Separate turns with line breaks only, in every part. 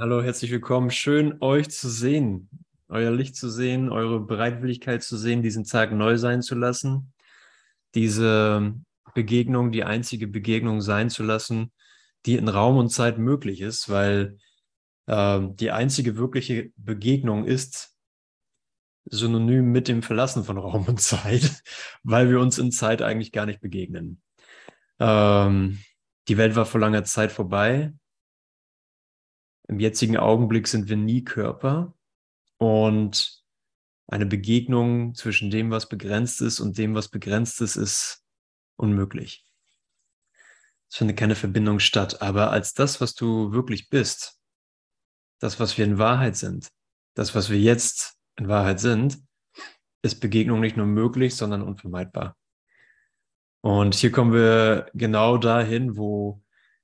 Hallo, herzlich willkommen. Schön, euch zu sehen, euer Licht zu sehen, eure Bereitwilligkeit zu sehen, diesen Tag neu sein zu lassen, diese Begegnung, die einzige Begegnung sein zu lassen, die in Raum und Zeit möglich ist, weil äh, die einzige wirkliche Begegnung ist synonym mit dem Verlassen von Raum und Zeit, weil wir uns in Zeit eigentlich gar nicht begegnen. Ähm, die Welt war vor langer Zeit vorbei im jetzigen Augenblick sind wir nie Körper und eine Begegnung zwischen dem, was begrenzt ist und dem, was begrenzt ist, ist unmöglich. Es findet keine Verbindung statt. Aber als das, was du wirklich bist, das, was wir in Wahrheit sind, das, was wir jetzt in Wahrheit sind, ist Begegnung nicht nur möglich, sondern unvermeidbar. Und hier kommen wir genau dahin, wo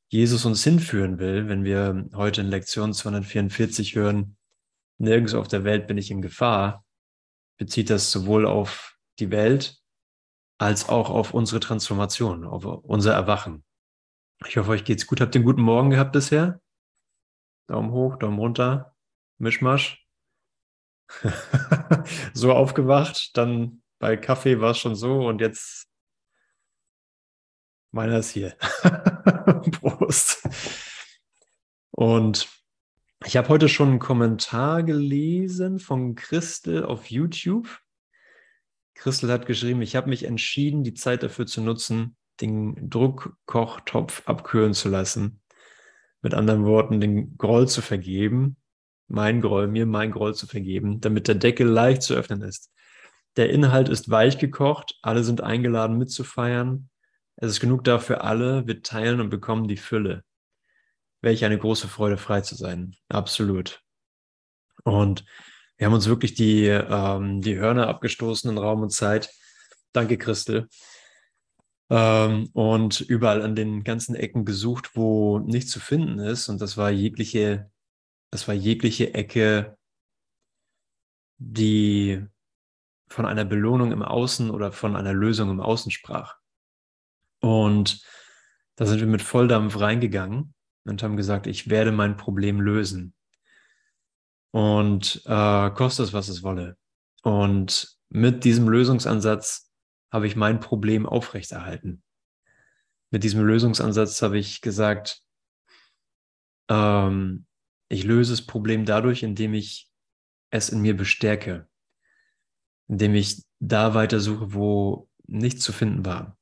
Jesus uns hinführen will, wenn wir heute in Lektion 244 hören, nirgends auf der Welt bin ich in Gefahr, bezieht das sowohl auf die Welt als auch auf unsere Transformation, auf unser Erwachen. Ich hoffe, euch geht's gut. Habt ihr einen guten Morgen gehabt bisher? Daumen hoch, Daumen runter, Mischmasch. so aufgewacht, dann bei Kaffee war es schon so und jetzt meiner ist hier. Prost. Und ich habe heute schon einen Kommentar gelesen von Christel auf YouTube. Christel hat geschrieben, ich habe mich entschieden, die Zeit dafür zu nutzen, den Druckkochtopf abkühlen zu lassen. Mit anderen Worten, den Groll zu vergeben, mein Groll, mir mein Groll zu vergeben, damit der Deckel leicht zu öffnen ist. Der Inhalt ist weich gekocht, alle sind eingeladen mitzufeiern. Es ist genug da für alle, wir teilen und bekommen die Fülle. Welch eine große Freude, frei zu sein. Absolut. Und wir haben uns wirklich die, ähm, die Hörner abgestoßen in Raum und Zeit. Danke, Christel. Ähm, und überall an den ganzen Ecken gesucht, wo nichts zu finden ist. Und das war jegliche, das war jegliche Ecke, die von einer Belohnung im Außen oder von einer Lösung im Außen sprach. Und da sind wir mit Volldampf reingegangen und haben gesagt, ich werde mein Problem lösen. Und äh, kostet es, was es wolle. Und mit diesem Lösungsansatz habe ich mein Problem aufrechterhalten. Mit diesem Lösungsansatz habe ich gesagt, ähm, ich löse das Problem dadurch, indem ich es in mir bestärke, indem ich da weitersuche, wo nichts zu finden war.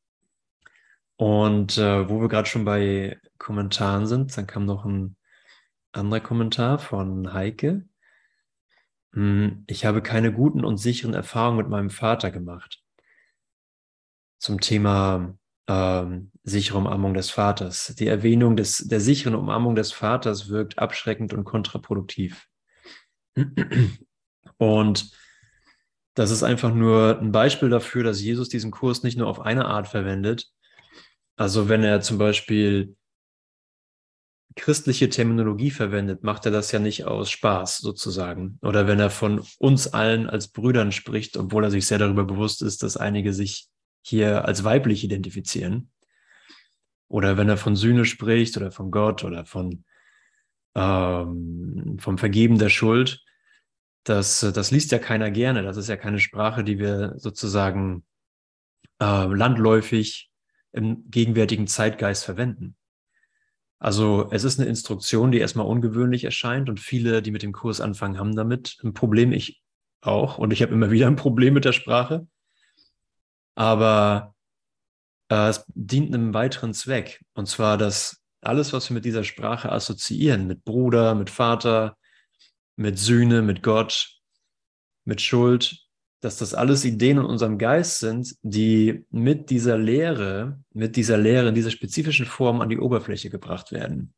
Und äh, wo wir gerade schon bei Kommentaren sind, dann kam noch ein anderer Kommentar von Heike. Hm, ich habe keine guten und sicheren Erfahrungen mit meinem Vater gemacht. Zum Thema ähm, sichere Umarmung des Vaters. Die Erwähnung des, der sicheren Umarmung des Vaters wirkt abschreckend und kontraproduktiv. Und das ist einfach nur ein Beispiel dafür, dass Jesus diesen Kurs nicht nur auf eine Art verwendet, also wenn er zum Beispiel christliche Terminologie verwendet, macht er das ja nicht aus Spaß sozusagen. Oder wenn er von uns allen als Brüdern spricht, obwohl er sich sehr darüber bewusst ist, dass einige sich hier als weiblich identifizieren. Oder wenn er von Sühne spricht oder von Gott oder von ähm, vom Vergeben der Schuld, das, das liest ja keiner gerne. Das ist ja keine Sprache, die wir sozusagen äh, landläufig im gegenwärtigen Zeitgeist verwenden. Also es ist eine Instruktion, die erstmal ungewöhnlich erscheint und viele, die mit dem Kurs anfangen, haben damit ein Problem. Ich auch und ich habe immer wieder ein Problem mit der Sprache. Aber äh, es dient einem weiteren Zweck und zwar, dass alles, was wir mit dieser Sprache assoziieren, mit Bruder, mit Vater, mit Sühne, mit Gott, mit Schuld, dass das alles Ideen in unserem Geist sind, die mit dieser Lehre, mit dieser Lehre in dieser spezifischen Form an die Oberfläche gebracht werden.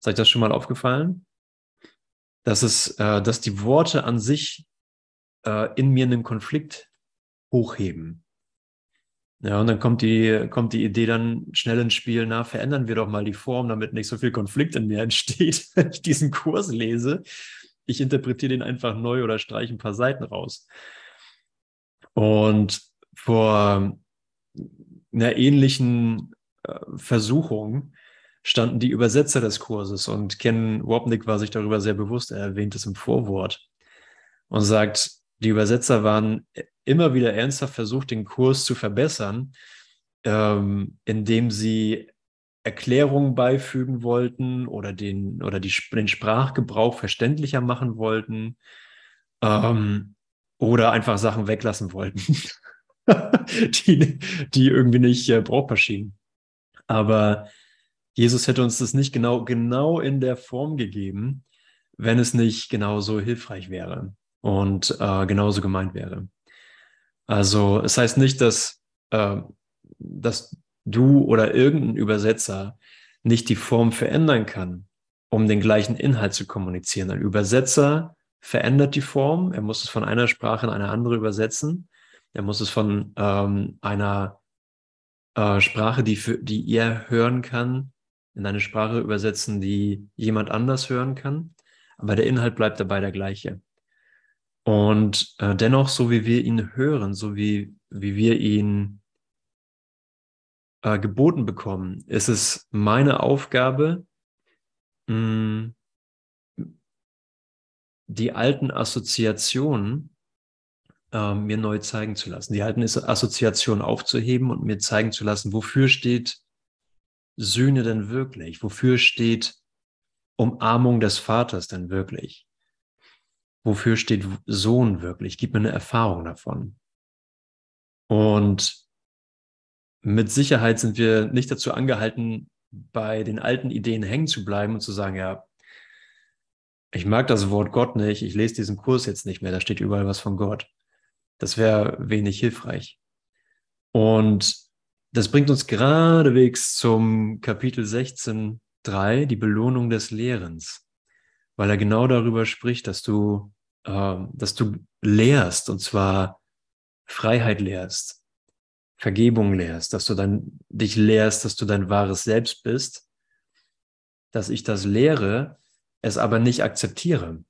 Ist euch das schon mal aufgefallen? Dass es, äh, dass die Worte an sich äh, in mir einen Konflikt hochheben. Ja, und dann kommt die, kommt die Idee dann schnell ins Spiel, na, verändern wir doch mal die Form, damit nicht so viel Konflikt in mir entsteht, wenn ich diesen Kurs lese. Ich interpretiere den einfach neu oder streiche ein paar Seiten raus. Und vor einer ähnlichen äh, Versuchung standen die Übersetzer des Kurses. Und Ken Wapnick war sich darüber sehr bewusst, er erwähnt es im Vorwort und sagt, die Übersetzer waren immer wieder ernsthaft versucht, den Kurs zu verbessern, ähm, indem sie Erklärungen beifügen wollten oder den, oder die, den Sprachgebrauch verständlicher machen wollten. Ähm, oder einfach Sachen weglassen wollten, die, die irgendwie nicht äh, brauchbar schienen. Aber Jesus hätte uns das nicht genau, genau in der Form gegeben, wenn es nicht genauso hilfreich wäre und äh, genauso gemeint wäre. Also es heißt nicht, dass, äh, dass du oder irgendein Übersetzer nicht die Form verändern kann, um den gleichen Inhalt zu kommunizieren. Ein Übersetzer verändert die Form, er muss es von einer Sprache in eine andere übersetzen, er muss es von ähm, einer äh, Sprache, die, für, die er hören kann, in eine Sprache übersetzen, die jemand anders hören kann, aber der Inhalt bleibt dabei der gleiche. Und äh, dennoch, so wie wir ihn hören, so wie, wie wir ihn äh, geboten bekommen, ist es meine Aufgabe, mh, die alten Assoziationen äh, mir neu zeigen zu lassen, die alten Assoziationen aufzuheben und mir zeigen zu lassen, wofür steht Sühne denn wirklich? Wofür steht Umarmung des Vaters denn wirklich? Wofür steht Sohn wirklich? Gib mir eine Erfahrung davon. Und mit Sicherheit sind wir nicht dazu angehalten, bei den alten Ideen hängen zu bleiben und zu sagen, ja, ich mag das Wort Gott nicht, ich lese diesen Kurs jetzt nicht mehr, da steht überall was von Gott. Das wäre wenig hilfreich. Und das bringt uns geradewegs zum Kapitel 16.3, die Belohnung des Lehrens, weil er genau darüber spricht, dass du, äh, dass du lehrst, und zwar Freiheit lehrst, Vergebung lehrst, dass du dann dich lehrst, dass du dein wahres Selbst bist, dass ich das lehre, es aber nicht akzeptiere.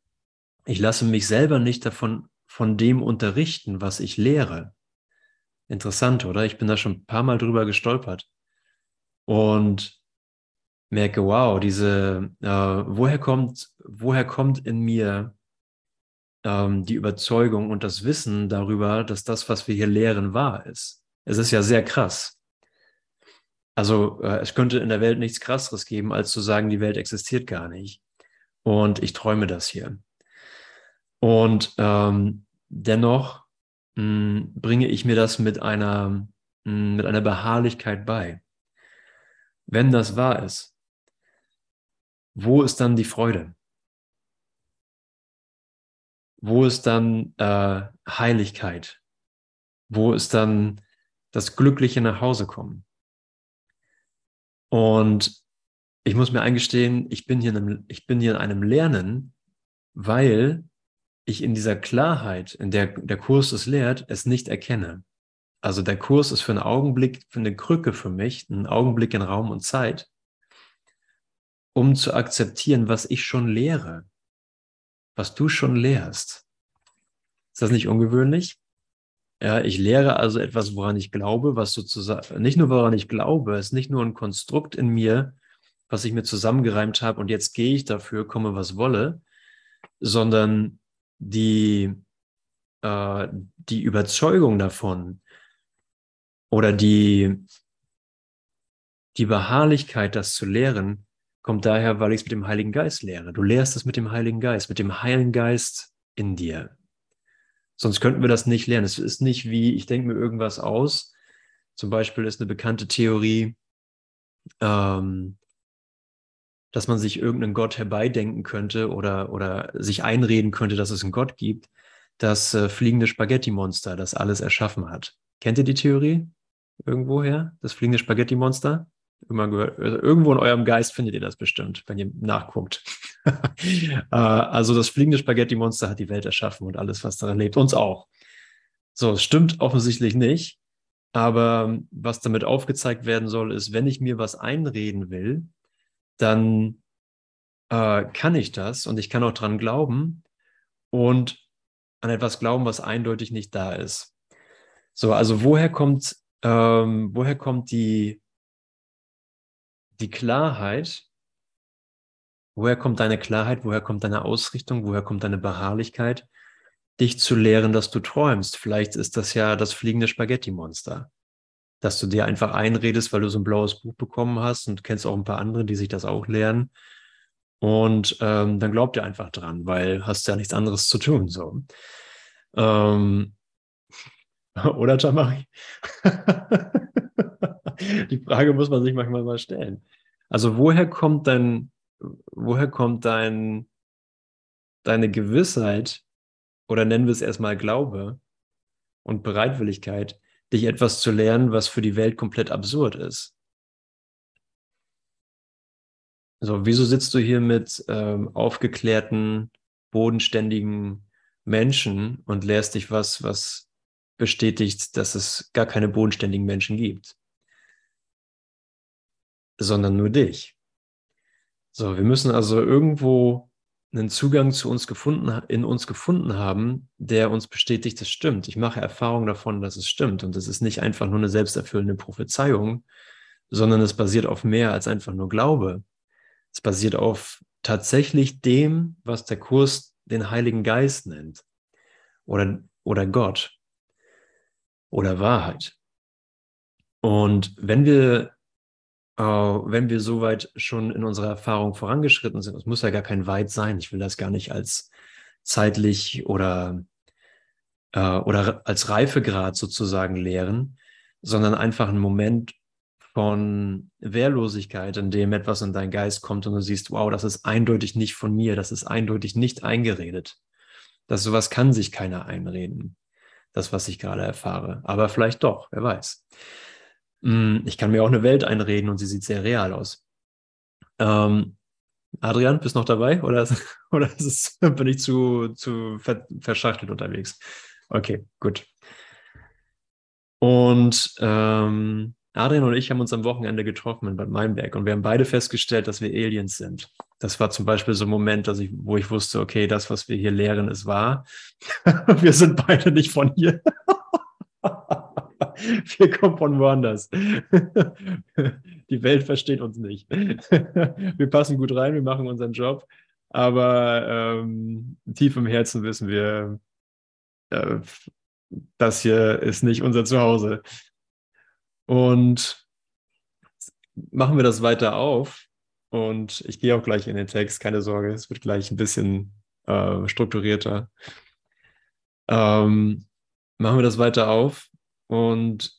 Ich lasse mich selber nicht davon von dem unterrichten, was ich lehre. Interessant, oder? Ich bin da schon ein paar Mal drüber gestolpert und merke, wow, diese, äh, woher kommt, woher kommt in mir ähm, die Überzeugung und das Wissen darüber, dass das, was wir hier lehren, wahr ist? Es ist ja sehr krass. Also äh, es könnte in der Welt nichts Krasseres geben, als zu sagen, die Welt existiert gar nicht. Und ich träume das hier. Und ähm, dennoch mh, hm, bringe ich mir das mit einer, mh, hm, mit einer Beharrlichkeit bei. Wenn das wahr ist, wo ist dann die Freude? Wo ist dann äh, Heiligkeit? Wo ist dann das glückliche nach Hause kommen. Und ich muss mir eingestehen, ich bin hier in einem, ich bin hier in einem Lernen, weil ich in dieser Klarheit, in der der Kurs es lehrt, es nicht erkenne. Also der Kurs ist für einen Augenblick, für eine Krücke für mich, ein Augenblick in Raum und Zeit, um zu akzeptieren, was ich schon lehre, was du schon lehrst. Ist das nicht ungewöhnlich? Ja, ich lehre also etwas, woran ich glaube, was sozusagen, nicht nur woran ich glaube, es ist nicht nur ein Konstrukt in mir, was ich mir zusammengereimt habe und jetzt gehe ich dafür, komme was wolle, sondern die, äh, die Überzeugung davon oder die, die Beharrlichkeit, das zu lehren, kommt daher, weil ich es mit dem Heiligen Geist lehre. Du lehrst es mit dem Heiligen Geist, mit dem Heiligen Geist in dir. Sonst könnten wir das nicht lernen. Es ist nicht wie, ich denke mir irgendwas aus. Zum Beispiel ist eine bekannte Theorie, ähm, dass man sich irgendeinen Gott herbeidenken könnte oder, oder sich einreden könnte, dass es einen Gott gibt, das äh, fliegende Spaghetti-Monster, das alles erschaffen hat. Kennt ihr die Theorie irgendwoher? Das fliegende Spaghetti-Monster? Also irgendwo in eurem Geist findet ihr das bestimmt, wenn ihr nachguckt. Äh, also das fliegende Spaghetti-Monster hat die Welt erschaffen und alles, was darin lebt, uns auch. So, es stimmt offensichtlich nicht. Aber was damit aufgezeigt werden soll, ist, wenn ich mir was einreden will, dann äh, kann ich das und ich kann auch dran glauben und an etwas glauben, was eindeutig nicht da ist. So, also woher kommt, ähm, woher kommt die die Klarheit, woher kommt deine Klarheit, woher kommt deine Ausrichtung, woher kommt deine Beharrlichkeit, dich zu lehren, dass du träumst. Vielleicht ist das ja das fliegende Spaghetti-Monster, dass du dir einfach einredest, weil du so ein blaues Buch bekommen hast und kennst auch ein paar andere, die sich das auch lehren. Und ähm, dann glaubt ihr einfach dran, weil hast ja nichts anderes zu tun. So. Ähm, oder Tamari? Die Frage muss man sich manchmal mal stellen. Also woher kommt dein, woher kommt dein, deine Gewissheit oder nennen wir es erstmal Glaube und Bereitwilligkeit, dich etwas zu lernen, was für die Welt komplett absurd ist? So, wieso sitzt du hier mit ähm, aufgeklärten, bodenständigen Menschen und lehrst dich was, was bestätigt, dass es gar keine bodenständigen Menschen gibt, sondern nur dich. So, wir müssen also irgendwo einen Zugang zu uns gefunden, in uns gefunden haben, der uns bestätigt, es stimmt. Ich mache Erfahrung davon, dass es stimmt. Und es ist nicht einfach nur eine selbsterfüllende Prophezeiung, sondern es basiert auf mehr als einfach nur Glaube. Es basiert auf tatsächlich dem, was der Kurs den Heiligen Geist nennt oder, oder Gott oder Wahrheit. Und wenn wir, wenn wir soweit schon in unserer Erfahrung vorangeschritten sind, es muss ja gar kein Weit sein, ich will das gar nicht als zeitlich oder, äh, oder als Reifegrad sozusagen lehren, sondern einfach ein Moment von Wehrlosigkeit, in dem etwas in deinen Geist kommt und du siehst, wow, das ist eindeutig nicht von mir, das ist eindeutig nicht eingeredet. Das sowas kann sich keiner einreden das, was ich gerade erfahre. Aber vielleicht doch, wer weiß. Hm, ich kann mir auch eine Welt einreden und sie sieht sehr real aus. Ähm, Adrian, bist noch dabei oder, oder es, bin ich zu, zu verschachtelt unterwegs? Okay, gut. Und ähm, Adrian und ich haben uns am Wochenende getroffen in Bad Meinberg und wir haben beide festgestellt, dass wir Aliens sind. Das war zum Beispiel so ein Moment, dass ich, wo ich wusste, okay, das, was wir hier lehren, ist wahr. wir sind beide nicht von hier. wir kommen von woanders. Die Welt versteht uns nicht. wir passen gut rein, wir machen unseren Job, aber ähm, tief im Herzen wissen wir, äh, das hier ist nicht unser Zuhause. Und machen wir das weiter auf. Und ich gehe auch gleich in den Text, keine Sorge, es wird gleich ein bisschen äh, strukturierter. Ähm, machen wir das weiter auf und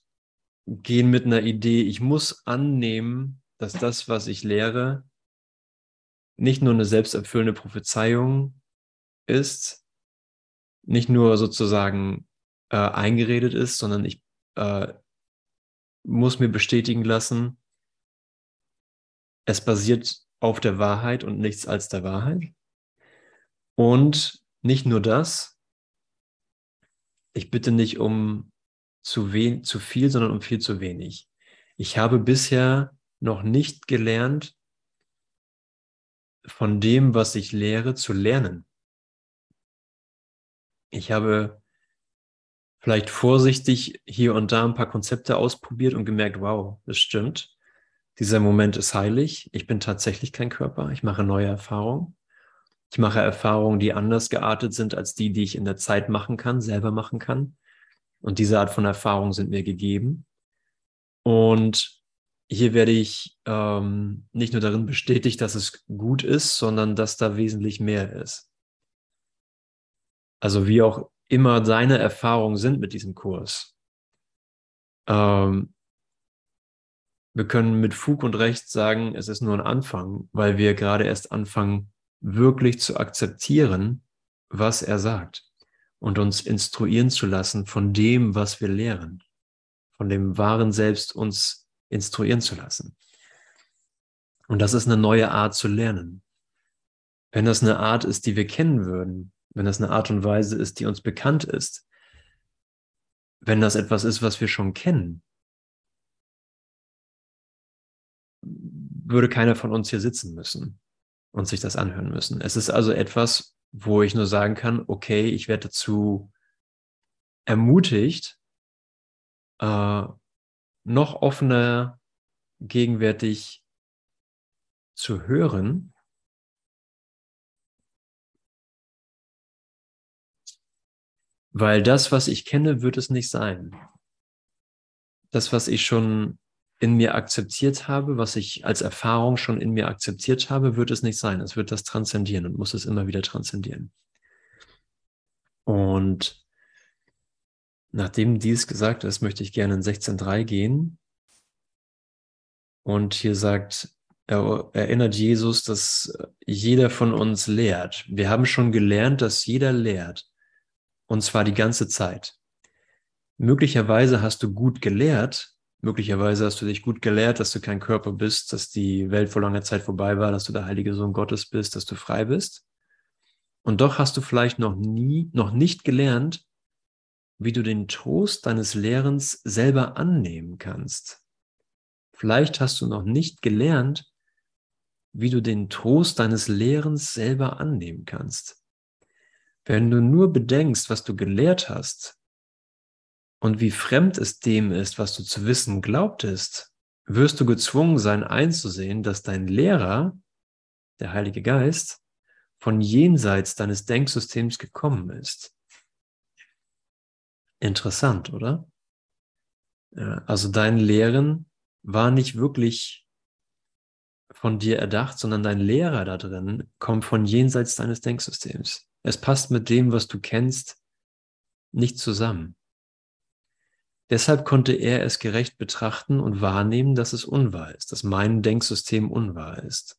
gehen mit einer Idee, ich muss annehmen, dass das, was ich lehre, nicht nur eine selbsterfüllende Prophezeiung ist, nicht nur sozusagen äh, eingeredet ist, sondern ich äh, muss mir bestätigen lassen, es basiert auf der Wahrheit und nichts als der Wahrheit. Und nicht nur das, ich bitte nicht um zu, wen, zu viel, sondern um viel zu wenig. Ich habe bisher noch nicht gelernt, von dem, was ich lehre, zu lernen. Ich habe vielleicht vorsichtig hier und da ein paar Konzepte ausprobiert und gemerkt, wow, das stimmt. Dieser Moment ist heilig. Ich bin tatsächlich kein Körper. Ich mache neue Erfahrungen. Ich mache Erfahrungen, die anders geartet sind als die, die ich in der Zeit machen kann, selber machen kann. Und diese Art von Erfahrungen sind mir gegeben. Und hier werde ich ähm, nicht nur darin bestätigt, dass es gut ist, sondern dass da wesentlich mehr ist. Also wie auch immer deine Erfahrungen sind mit diesem Kurs. Ähm, wir können mit Fug und Recht sagen, es ist nur ein Anfang, weil wir gerade erst anfangen, wirklich zu akzeptieren, was er sagt und uns instruieren zu lassen von dem, was wir lehren, von dem wahren Selbst uns instruieren zu lassen. Und das ist eine neue Art zu lernen. Wenn das eine Art ist, die wir kennen würden, wenn das eine Art und Weise ist, die uns bekannt ist, wenn das etwas ist, was wir schon kennen, würde keiner von uns hier sitzen müssen und sich das anhören müssen. Es ist also etwas, wo ich nur sagen kann, okay, ich werde dazu ermutigt, äh, noch offener gegenwärtig zu hören, weil das, was ich kenne, wird es nicht sein. Das, was ich schon in mir akzeptiert habe, was ich als Erfahrung schon in mir akzeptiert habe, wird es nicht sein. Es wird das transzendieren und muss es immer wieder transzendieren. Und nachdem dies gesagt ist, möchte ich gerne in 16.3 gehen. Und hier sagt, erinnert Jesus, dass jeder von uns lehrt. Wir haben schon gelernt, dass jeder lehrt. Und zwar die ganze Zeit. Möglicherweise hast du gut gelehrt, möglicherweise hast du dich gut gelehrt, dass du kein Körper bist, dass die Welt vor langer Zeit vorbei war, dass du der heilige Sohn Gottes bist, dass du frei bist. Und doch hast du vielleicht noch nie, noch nicht gelernt, wie du den Trost deines Lehrens selber annehmen kannst. Vielleicht hast du noch nicht gelernt, wie du den Trost deines Lehrens selber annehmen kannst. Wenn du nur bedenkst, was du gelehrt hast und wie fremd es dem ist, was du zu wissen glaubtest, wirst du gezwungen sein einzusehen, dass dein Lehrer, der Heilige Geist, von jenseits deines Denksystems gekommen ist. Interessant, oder? Also dein Lehren war nicht wirklich von dir erdacht, sondern dein Lehrer da drin kommt von jenseits deines Denksystems. Es passt mit dem, was du kennst, nicht zusammen. Deshalb konnte er es gerecht betrachten und wahrnehmen, dass es unwahr ist, dass mein Denksystem unwahr ist.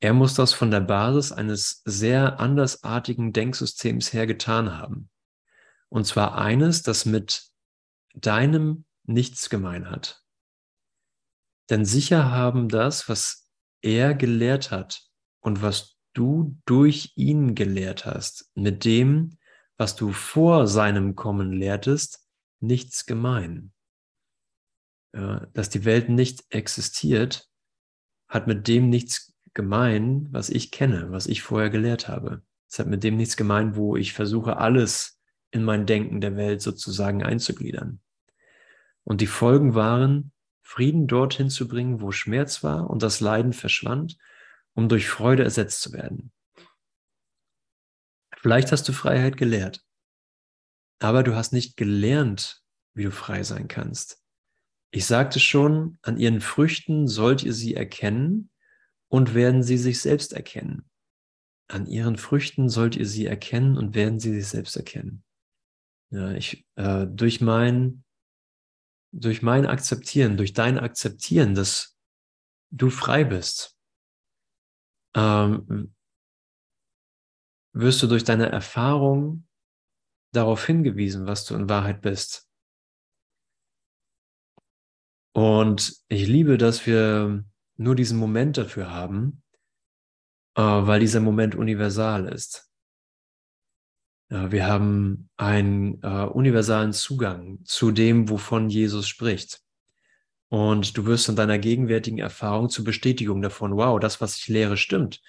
Er muss das von der Basis eines sehr andersartigen Denksystems her getan haben. Und zwar eines, das mit deinem nichts gemein hat. Denn sicher haben das, was er gelehrt hat und was du durch ihn gelehrt hast, mit dem, was du vor seinem Kommen lehrtest, nichts gemein. dass die Welt nicht existiert, hat mit dem nichts gemein, was ich kenne, was ich vorher gelehrt habe. Es hat mit dem nichts gemein, wo ich versuche, alles in mein Denken der Welt sozusagen einzugliedern. Und die Folgen waren, Frieden dorthin zu bringen, wo Schmerz war und das Leiden verschwand, um durch Freude ersetzt zu werden. Vielleicht hast du Freiheit gelehrt, aber du hast nicht gelernt, wie du frei sein kannst. Ich sagte schon, an ihren Früchten sollt ihr sie erkennen, und werden sie sich selbst erkennen. An ihren Früchten sollt ihr sie erkennen und werden sie sich selbst erkennen. Ja, ich, äh, durch mein, durch mein Akzeptieren, durch dein Akzeptieren, dass du frei bist, ähm, wirst du durch deine Erfahrung darauf hingewiesen, was du in Wahrheit bist. Und ich liebe, dass wir nur diesen Moment dafür haben, äh, weil dieser Moment universal ist. Ja, wir haben einen äh, universalen Zugang zu dem, wovon Jesus spricht. Und du wirst in deiner gegenwärtigen Erfahrung zur Bestätigung davon, wow, das, was ich lehre, stimmt.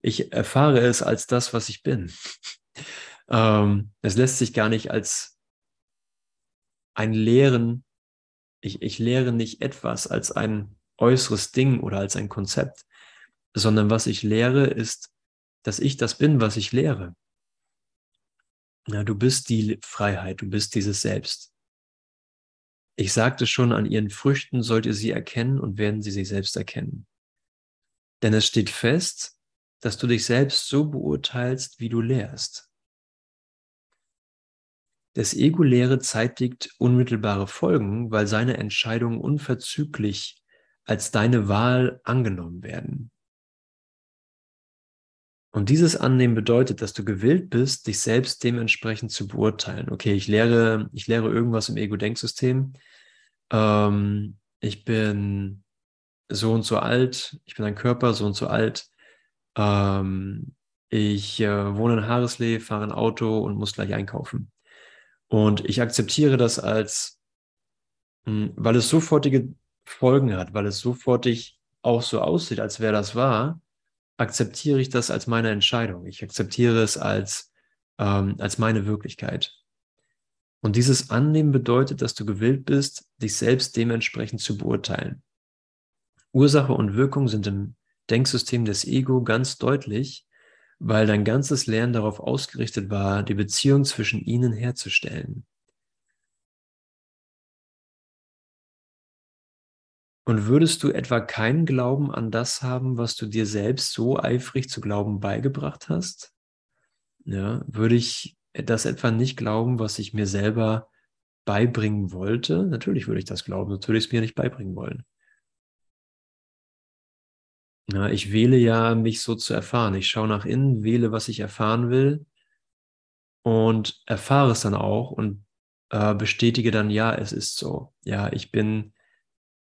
Ich erfahre es als das, was ich bin. Ähm, es lässt sich gar nicht als ein Lehren, ich, ich lehre nicht etwas als ein äußeres Ding oder als ein Konzept, sondern was ich lehre, ist, dass ich das bin, was ich lehre. Ja, du bist die Freiheit, du bist dieses Selbst. Ich sagte schon, an ihren Früchten sollt ihr sie erkennen und werden sie sich selbst erkennen. Denn es steht fest, dass du dich selbst so beurteilst, wie du lehrst. Das Ego-Lehre zeitigt unmittelbare Folgen, weil seine Entscheidungen unverzüglich als deine Wahl angenommen werden. Und dieses Annehmen bedeutet, dass du gewillt bist, dich selbst dementsprechend zu beurteilen. Okay, ich lehre, ich lehre irgendwas im Ego-Denksystem. Ähm, ich bin so und so alt, ich bin ein Körper, so und so alt. Ähm, ich äh, wohne in Haareslee, fahre ein Auto und muss gleich einkaufen. Und ich akzeptiere das als, hm, weil es sofortige Folgen hat, weil es sofortig auch so aussieht, als wäre das wahr, akzeptiere ich das als meine Entscheidung. Ich akzeptiere es als, ähm, als meine Wirklichkeit. Und dieses Annehmen bedeutet, dass du gewillt bist, dich selbst dementsprechend zu beurteilen. Ursache und Wirkung sind im Denksystem des Ego ganz deutlich, weil dein ganzes Lernen darauf ausgerichtet war, die Beziehung zwischen ihnen herzustellen. Und würdest du etwa keinen Glauben an das haben, was du dir selbst so eifrig zu glauben beigebracht hast? Ja, würde ich das etwa nicht glauben, was ich mir selber beibringen wollte? Natürlich würde ich das glauben, sonst würde ich es mir nicht beibringen wollen. Ja, ich wähle ja, mich so zu erfahren. Ich schaue nach innen, wähle, was ich erfahren will und erfahre es dann auch und äh, bestätige dann, ja, es ist so. Ja, ich bin,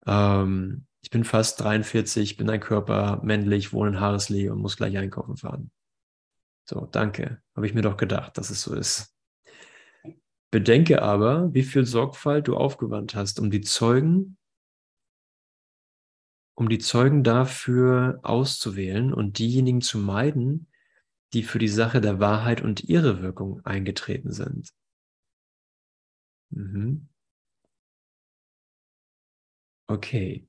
ähm, ich bin fast 43, bin ein Körper, männlich, wohne in Haareslee und muss gleich einkaufen fahren. So, danke. Habe ich mir doch gedacht, dass es so ist. Bedenke aber, wie viel Sorgfalt du aufgewandt hast, um die Zeugen, um die Zeugen dafür auszuwählen und diejenigen zu meiden, die für die Sache der Wahrheit und ihre Wirkung eingetreten sind. Mhm. Okay.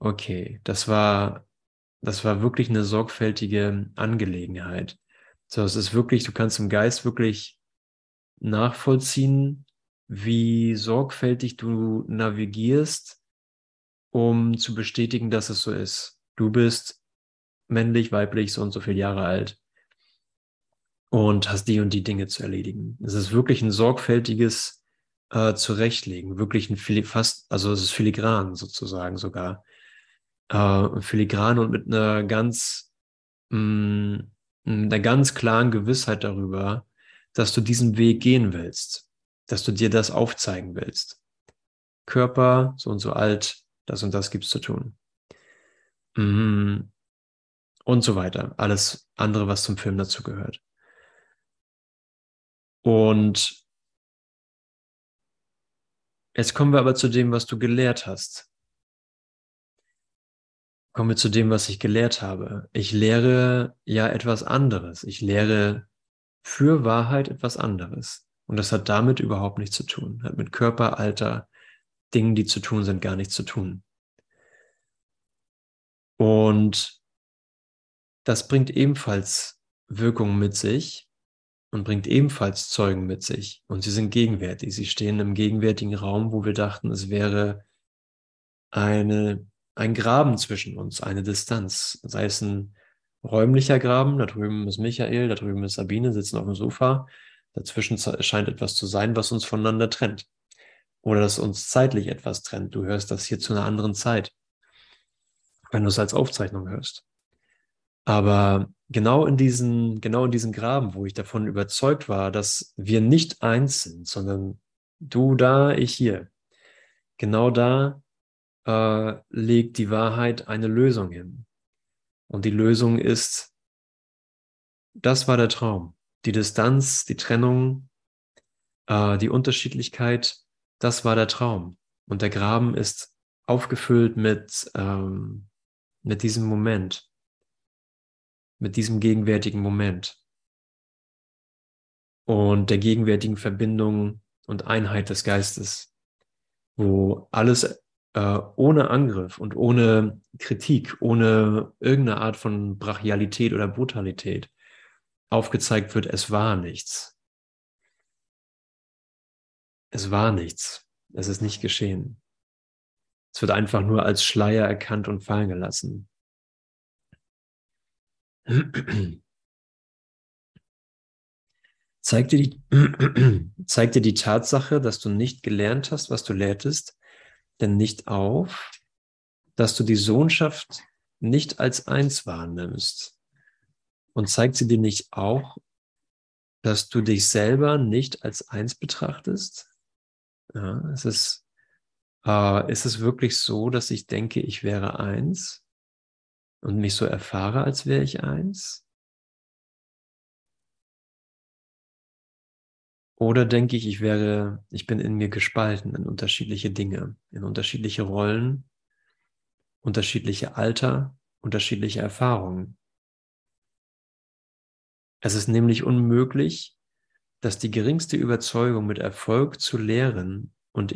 Okay, das war das war wirklich eine sorgfältige Angelegenheit. So, es ist wirklich, du kannst im Geist wirklich nachvollziehen, wie sorgfältig du navigierst, um zu bestätigen, dass es so ist. Du bist männlich, weiblich, so und so viele Jahre alt und hast die und die Dinge zu erledigen. Es ist wirklich ein sorgfältiges äh, Zurechtlegen, wirklich ein fast, also es ist filigran sozusagen sogar äh, filigran und mit einer ganz, mh, mm, einer ganz klaren Gewissheit darüber, dass du diesen Weg gehen willst, dass du dir das aufzeigen willst. Körper, so und so alt, das und das gibt's zu tun. Mhm. Und so weiter. Alles andere, was zum Film dazu gehört. Und jetzt kommen wir aber zu dem, was du gelehrt hast. Kommen wir zu dem, was ich gelehrt habe. Ich lehre ja etwas anderes. Ich lehre für Wahrheit etwas anderes. Und das hat damit überhaupt nichts zu tun. Hat mit Körper, Alter, Dingen, die zu tun sind, gar nichts zu tun. Und das bringt ebenfalls Wirkungen mit sich und bringt ebenfalls Zeugen mit sich. Und sie sind gegenwärtig. Sie stehen im gegenwärtigen Raum, wo wir dachten, es wäre eine ein Graben zwischen uns, eine Distanz. Sei es ein räumlicher Graben, da drüben ist Michael, da drüben ist Sabine, sitzen auf dem Sofa. Dazwischen scheint etwas zu sein, was uns voneinander trennt. Oder dass uns zeitlich etwas trennt. Du hörst das hier zu einer anderen Zeit, wenn du es als Aufzeichnung hörst. Aber genau in diesen, genau in diesen Graben, wo ich davon überzeugt war, dass wir nicht eins sind, sondern du da, ich hier. Genau da äh, legt die Wahrheit eine Lösung hin. Und die Lösung ist, das war der Traum. Die Distanz, die Trennung, äh, die Unterschiedlichkeit, das war der Traum. Und der Graben ist aufgefüllt mit, ähm, mit diesem Moment, mit diesem gegenwärtigen Moment und der gegenwärtigen Verbindung und Einheit des Geistes, wo alles äh, ohne Angriff und ohne Kritik, ohne irgendeine Art von Brachialität oder Brutalität aufgezeigt wird, es war nichts. Es war nichts. Es ist nicht geschehen. Es wird einfach nur als Schleier erkannt und fallen gelassen. Zeig dir, die, zeig dir die Tatsache, dass du nicht gelernt hast, was du lehrtest, denn nicht auf, dass du die Sohnschaft nicht als eins wahrnimmst? Und zeigt sie dir nicht auch, dass du dich selber nicht als eins betrachtest? Ja, es ist, äh, ist es wirklich so, dass ich denke, ich wäre eins und mich so erfahre, als wäre ich eins? Oder denke ich, ich wäre, ich bin in mir gespalten in unterschiedliche Dinge, in unterschiedliche Rollen, unterschiedliche Alter, unterschiedliche Erfahrungen. Es ist nämlich unmöglich, dass die geringste Überzeugung mit Erfolg zu lehren und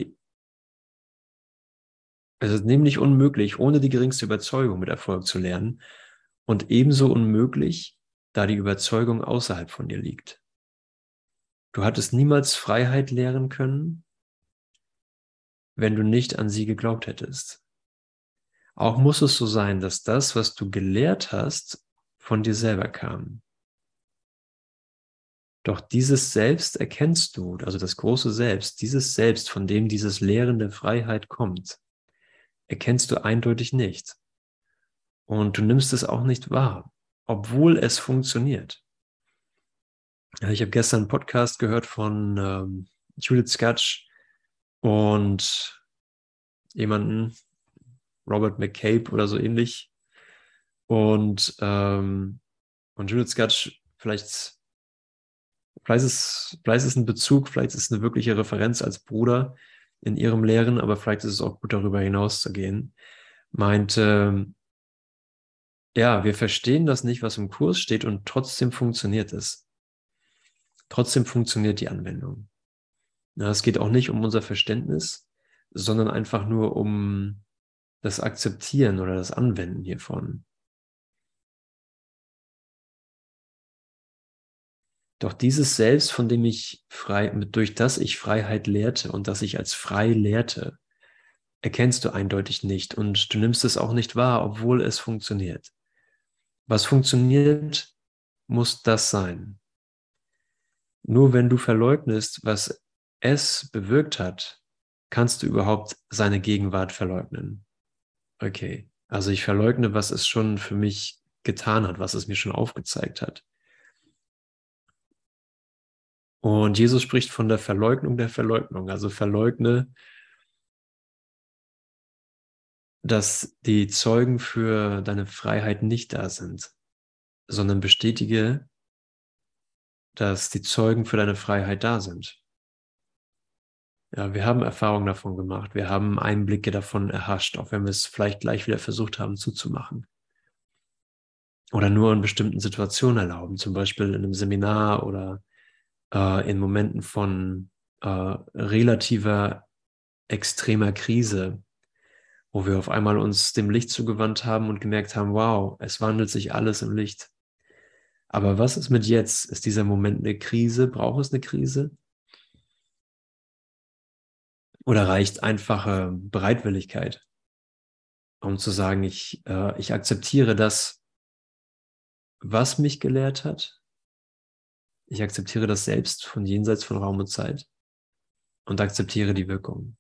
Es ist nämlich unmöglich, ohne die geringste Überzeugung mit Erfolg zu lernen und ebenso unmöglich, da die Überzeugung außerhalb von dir liegt. Du hattest niemals Freiheit lehren können, wenn du nicht an sie geglaubt hättest. Auch muss es so sein, dass das, was du gelehrt hast, von dir selber kam. Doch dieses Selbst erkennst du, also das große Selbst, dieses Selbst, von dem dieses Lehren der Freiheit kommt, erkennst du eindeutig nicht. Und du nimmst es auch nicht wahr, obwohl es funktioniert. Ich habe gestern einen Podcast gehört von ähm, Judith Skutch und jemanden, Robert McCabe oder so ähnlich. Und, ähm, und Judith Skutch, vielleicht, vielleicht, ist, vielleicht ist ein Bezug, vielleicht ist eine wirkliche Referenz als Bruder in ihrem Lehren, aber vielleicht ist es auch gut, darüber hinaus zu gehen, meinte, ja, wir verstehen das nicht, was im Kurs steht und trotzdem funktioniert es. Trotzdem funktioniert die Anwendung. Ja, es geht auch nicht um unser Verständnis, sondern einfach nur um das Akzeptieren oder das Anwenden hiervon. Doch dieses Selbst, von dem ich frei, durch das ich Freiheit lehrte und das ich als frei lehrte, erkennst du eindeutig nicht und du nimmst es auch nicht wahr, obwohl es funktioniert. Was funktioniert, muss das sein. Nur wenn du verleugnest, was es bewirkt hat, kannst du überhaupt seine Gegenwart verleugnen. Okay, also ich verleugne, was es schon für mich getan hat, was es mir schon aufgezeigt hat. Und Jesus spricht von der Verleugnung der Verleugnung. Also verleugne, dass die Zeugen für deine Freiheit nicht da sind, sondern bestätige, dass die Zeugen für deine Freiheit da sind. Ja, wir haben Erfahrungen davon gemacht. Wir haben Einblicke davon erhascht, auch wenn wir es vielleicht gleich wieder versucht haben zuzumachen. Oder nur in bestimmten Situationen erlauben, zum Beispiel in einem Seminar oder äh, in Momenten von äh, relativer extremer Krise, wo wir auf einmal uns dem Licht zugewandt haben und gemerkt haben, wow, es wandelt sich alles im Licht. Aber was ist mit jetzt? Ist dieser Moment eine Krise? Braucht es eine Krise? Oder reicht einfache Bereitwilligkeit, um zu sagen, ich, äh, ich akzeptiere das, was mich gelehrt hat. Ich akzeptiere das selbst von jenseits von Raum und Zeit und akzeptiere die Wirkung.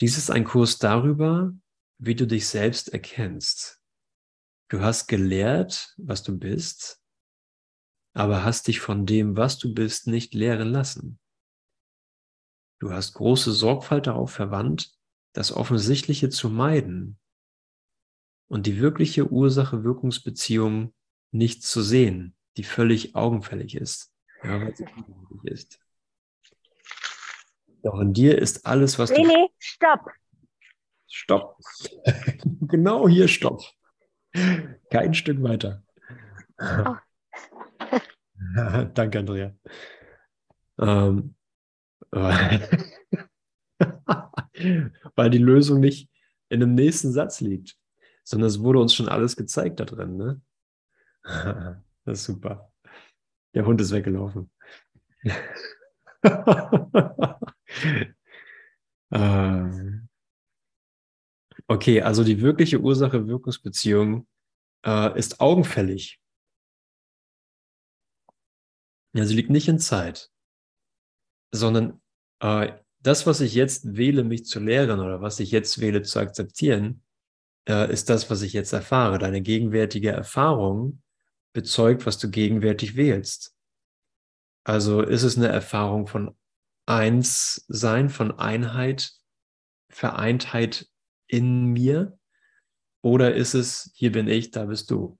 Dies ist ein Kurs darüber, wie du dich selbst erkennst. Du hast gelehrt, was du bist, aber hast dich von dem, was du bist, nicht lehren lassen. Du hast große Sorgfalt darauf verwandt, das Offensichtliche zu meiden und die wirkliche Ursache-Wirkungsbeziehung nicht zu sehen, die völlig augenfällig ist. Ja, weil sie ist. Doch in dir ist alles, was
nee,
du.
Nee, stopp.
Stopp. genau hier stopp. Kein Stück weiter. Oh. Danke, Andrea. Ähm, Weil die Lösung nicht in dem nächsten Satz liegt, sondern es wurde uns schon alles gezeigt da drin. Ne? Das ist super. Der Hund ist weggelaufen. Ähm. okay, also die wirkliche Ursache-Wirkungsbeziehung äh, ist augenfällig. Ja, sie liegt nicht in Zeit sondern äh, das, was ich jetzt wähle, mich zu lehren oder was ich jetzt wähle zu akzeptieren, äh, ist das, was ich jetzt erfahre. Deine gegenwärtige Erfahrung bezeugt, was du gegenwärtig wählst. Also ist es eine Erfahrung von Einssein, von Einheit, Vereintheit in mir? Oder ist es, hier bin ich, da bist du?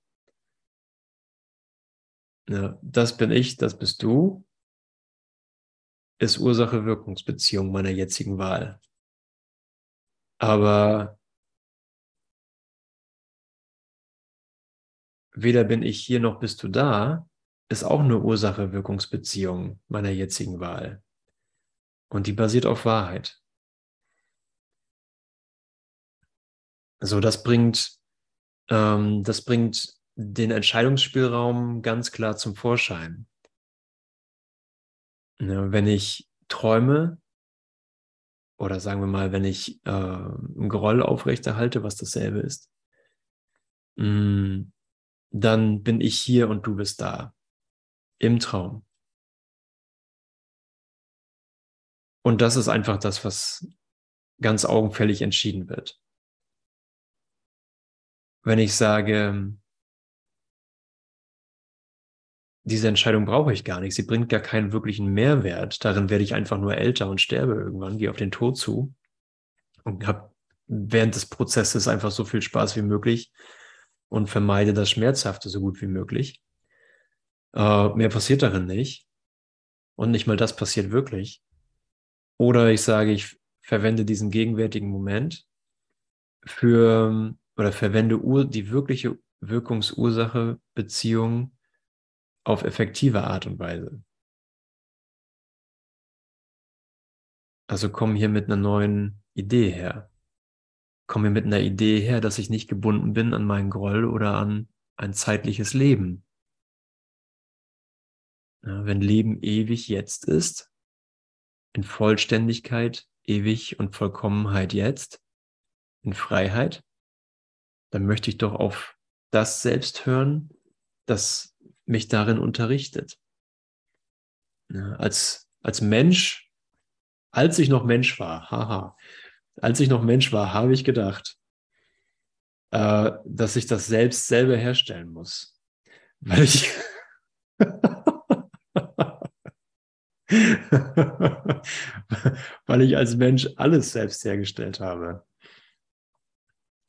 Ja, das bin ich, das bist du ist Ursache-Wirkungsbeziehung meiner jetzigen Wahl. Aber weder bin ich hier noch bist du da, ist auch eine Ursache-Wirkungsbeziehung meiner jetzigen Wahl. Und die basiert auf Wahrheit. So, das bringt, ähm, das bringt den Entscheidungsspielraum ganz klar zum Vorschein. Ne, wenn ich träume, oder sagen wir mal, wenn ich äh, einen Groll aufrechterhalte, was dasselbe ist, mh, dann bin ich hier und du bist da. Im Traum. Und das ist einfach das, was ganz augenfällig entschieden wird. Wenn ich sage, diese Entscheidung brauche ich gar nicht, sie bringt gar keinen wirklichen Mehrwert, darin werde ich einfach nur älter und sterbe irgendwann, gehe auf den Tod zu und habe während des Prozesses einfach so viel Spaß wie möglich und vermeide das Schmerzhafte so gut wie möglich. Äh, mehr passiert darin nicht. Und nicht mal das passiert wirklich. Oder ich sage, ich verwende diesen gegenwärtigen Moment für oder verwende die wirkliche Wirkungsursache Beziehung auf effektive Art und Weise. Also komm hier mit einer neuen Idee her. Komm hier mit einer Idee her, dass ich nicht gebunden bin an meinen Groll oder an ein zeitliches Leben. Ja, wenn Leben ewig jetzt ist, in Vollständigkeit, ewig und Vollkommenheit jetzt, in Freiheit, dann möchte ich doch auf das selbst hören, das mich darin unterrichtet. Ja, als, als Mensch, als ich noch Mensch war, haha, als ich noch Mensch war, habe ich gedacht, äh, dass ich das selbst selber herstellen muss. Weil ich, weil ich als Mensch alles selbst hergestellt habe.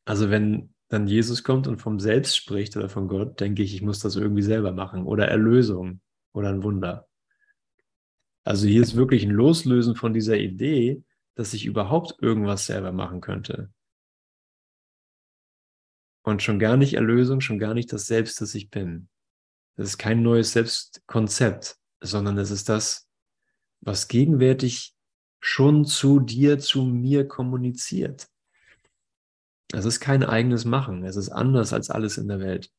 Also wenn dann Jesus kommt und vom Selbst spricht oder von Gott, denke ich, ich muss das irgendwie selber machen oder Erlösung oder ein Wunder. Also hier ist wirklich ein Loslösen von dieser Idee, dass ich überhaupt irgendwas selber machen könnte. Und schon gar nicht Erlösung, schon gar nicht das Selbst, das ich bin. Das ist kein neues Selbstkonzept, sondern es ist das, was gegenwärtig schon zu dir, zu mir kommuniziert. Es ist kein eigenes Machen, es ist anders als alles in der Welt.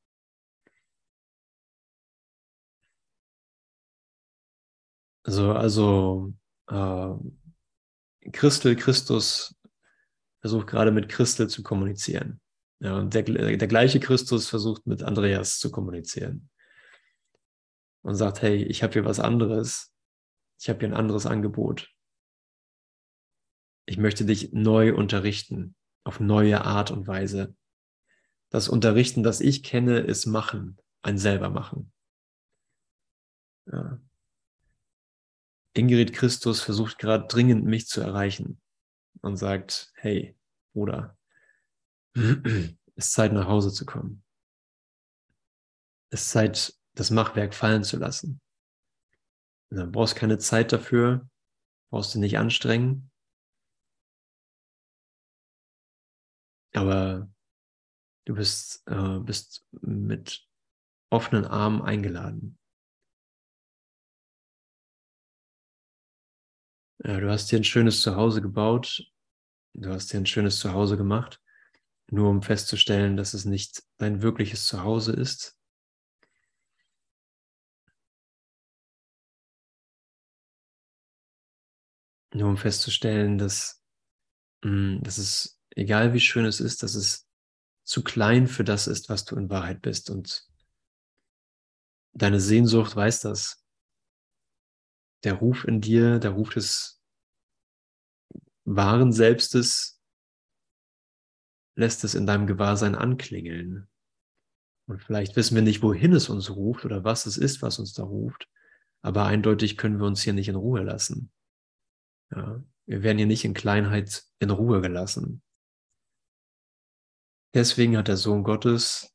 So, also äh, Christel, Christus versucht gerade mit Christel zu kommunizieren. Ja, und der, der gleiche Christus versucht mit Andreas zu kommunizieren. Und sagt, hey, ich habe hier was anderes, ich habe hier ein anderes Angebot. Ich möchte dich neu unterrichten, auf neue Art und Weise. Das Unterrichten, das ich kenne, ist Machen, ein selber machen. Ja. Ingrid Christus versucht gerade dringend, mich zu erreichen und sagt, hey, Bruder, es ist Zeit, nach Hause zu kommen. Es ist Zeit, das Machwerk fallen zu lassen. Du brauchst keine Zeit dafür, brauchst du nicht anstrengen. Aber du bist, äh, bist mit offenen Armen eingeladen. Du hast dir ein schönes Zuhause gebaut, du hast dir ein schönes Zuhause gemacht, nur um festzustellen, dass es nicht dein wirkliches Zuhause ist, Nur um festzustellen, dass, mm, dass es, egal wie schön es ist, dass es zu klein für das ist, was du in Wahrheit bist. Und deine Sehnsucht weiß das. Der Ruf in dir, der Ruf des wahren Selbstes lässt es in deinem Gewahrsein anklingeln. Und vielleicht wissen wir nicht, wohin es uns ruft oder was es ist, was uns da ruft. Aber eindeutig können wir uns hier nicht in Ruhe lassen. Ja, wir werden hier nicht in Kleinheit in Ruhe gelassen. Deswegen hat der Sohn Gottes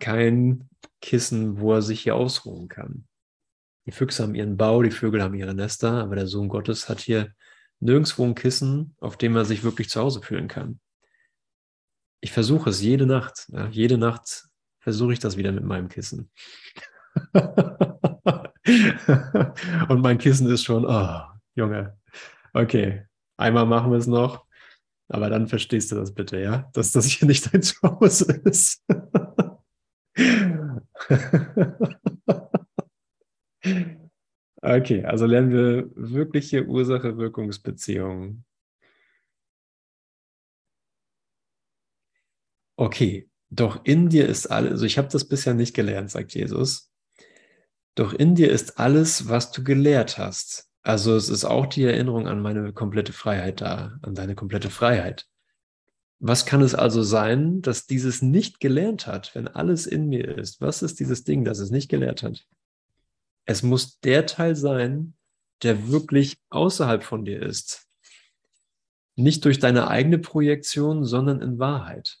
kein Kissen, wo er sich hier ausruhen kann. Die Füchse haben ihren Bau, die Vögel haben ihre Nester, aber der Sohn Gottes hat hier nirgendwo ein Kissen, auf dem er sich wirklich zu Hause fühlen kann. Ich versuche es jede Nacht. Ja, jede Nacht versuche ich das wieder mit meinem Kissen. Und mein Kissen ist schon, oh, Junge, Okay, einmal machen wir es noch. Aber dann verstehst du das bitte, ja? Dass das hier nicht dein Zuhause ist. okay, also lernen wir wirkliche Ursache-Wirkungsbeziehungen. Okay, doch in dir ist alles, also ich habe das bisher nicht gelernt, sagt Jesus. Doch in dir ist alles, was du gelehrt hast. Also es ist auch die Erinnerung an meine komplette Freiheit da, an deine komplette Freiheit. Was kann es also sein, dass dieses nicht gelernt hat, wenn alles in mir ist? Was ist dieses Ding, das es nicht gelernt hat? Es muss der Teil sein, der wirklich außerhalb von dir ist. Nicht durch deine eigene Projektion, sondern in Wahrheit.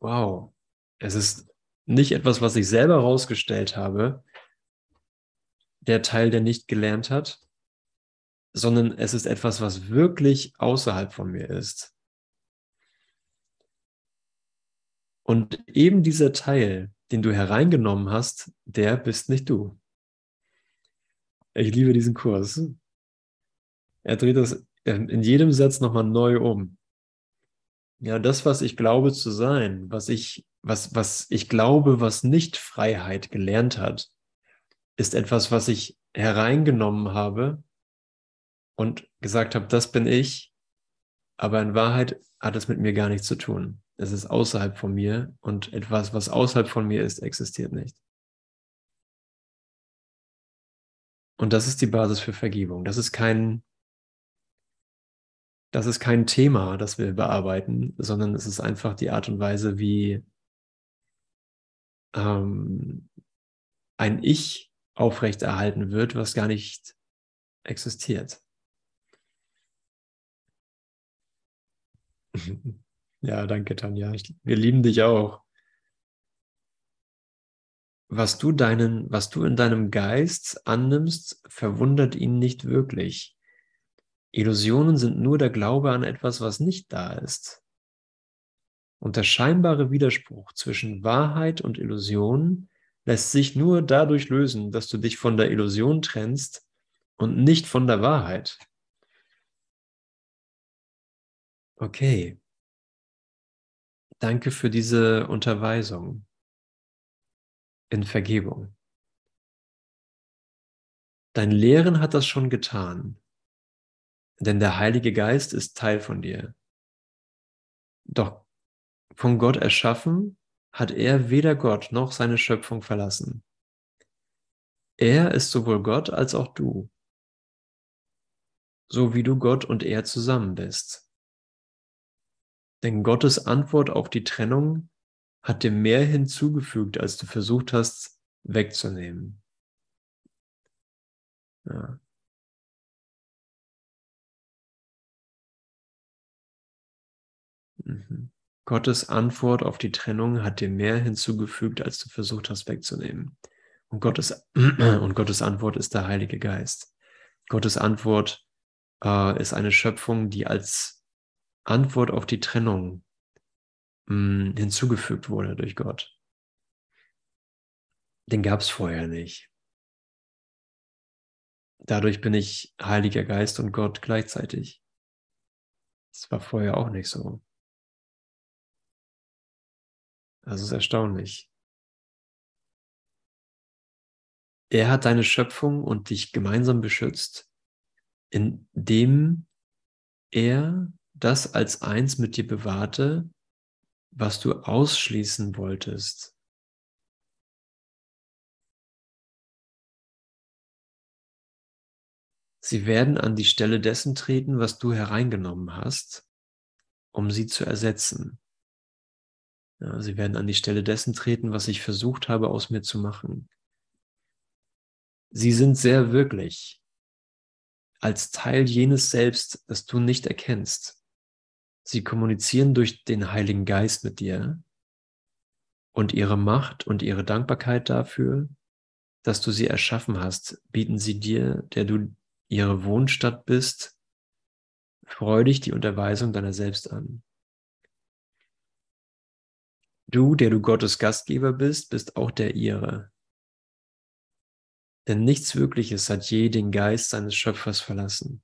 Wow. Es ist nicht etwas, was ich selber herausgestellt habe, der Teil, der nicht gelernt hat, sondern es ist etwas, was wirklich außerhalb von mir ist. Und eben dieser Teil, den du hereingenommen hast, der bist nicht du. Ich liebe diesen Kurs. Er dreht das in jedem Satz nochmal neu um. Ja, das, was ich glaube zu sein, was ich, was, was ich glaube, was nicht Freiheit gelernt hat, ist etwas, was ich hereingenommen habe und gesagt habe, das bin ich, aber in Wahrheit hat es mit mir gar nichts zu tun. Es ist außerhalb von mir und etwas, was außerhalb von mir ist, existiert nicht. Und das ist die Basis für Vergebung. Das ist kein, das ist kein Thema, das wir bearbeiten, sondern es ist einfach die Art und Weise, wie ähm, ein Ich aufrechterhalten wird, was gar nicht existiert. Ja, danke, Tanja. Ich, wir lieben dich auch. Was du, deinen, was du in deinem Geist annimmst, verwundert ihn nicht wirklich. Illusionen sind nur der Glaube an etwas, was nicht da ist. Und der scheinbare Widerspruch zwischen Wahrheit und Illusion lässt sich nur dadurch lösen, dass du dich von der Illusion trennst und nicht von der Wahrheit. Okay. Danke für diese Unterweisung in Vergebung. Dein Lehren hat das schon getan, denn der Heilige Geist ist Teil von dir. Doch von Gott erschaffen hat er weder Gott noch seine Schöpfung verlassen. Er ist sowohl Gott als auch du, so wie du Gott und er zusammen bist. Denn Gottes Antwort auf die Trennung hat dir mehr hinzugefügt, als du versucht hast wegzunehmen. Ja. Mhm. Gottes Antwort auf die Trennung hat dir mehr hinzugefügt, als du versucht hast wegzunehmen. Und Gottes, und Gottes Antwort ist der Heilige Geist. Gottes Antwort äh, ist eine Schöpfung, die als Antwort auf die Trennung mh, hm, hinzugefügt wurde durch Gott. Den gab es vorher nicht. Dadurch bin ich Heiliger Geist und Gott gleichzeitig. Das war vorher auch nicht so. Das ist erstaunlich. Er hat deine Schöpfung und dich gemeinsam beschützt, indem er das als eins mit dir bewahrte, was du ausschließen wolltest. Sie werden an die Stelle dessen treten, was du hereingenommen hast, um sie zu ersetzen. Ja, sie werden an die Stelle dessen treten, was ich versucht habe, aus mir zu machen. Sie sind sehr wirklich als Teil jenes Selbst, das du nicht erkennst. Sie kommunizieren durch den Heiligen Geist mit dir und ihre Macht und ihre Dankbarkeit dafür, dass du sie erschaffen hast, bieten sie dir, der du ihre Wohnstatt bist, freudig die Unterweisung deiner selbst an. Du, der du Gottes Gastgeber bist, bist auch der ihre. Denn nichts Wirkliches hat je den Geist seines Schöpfers verlassen.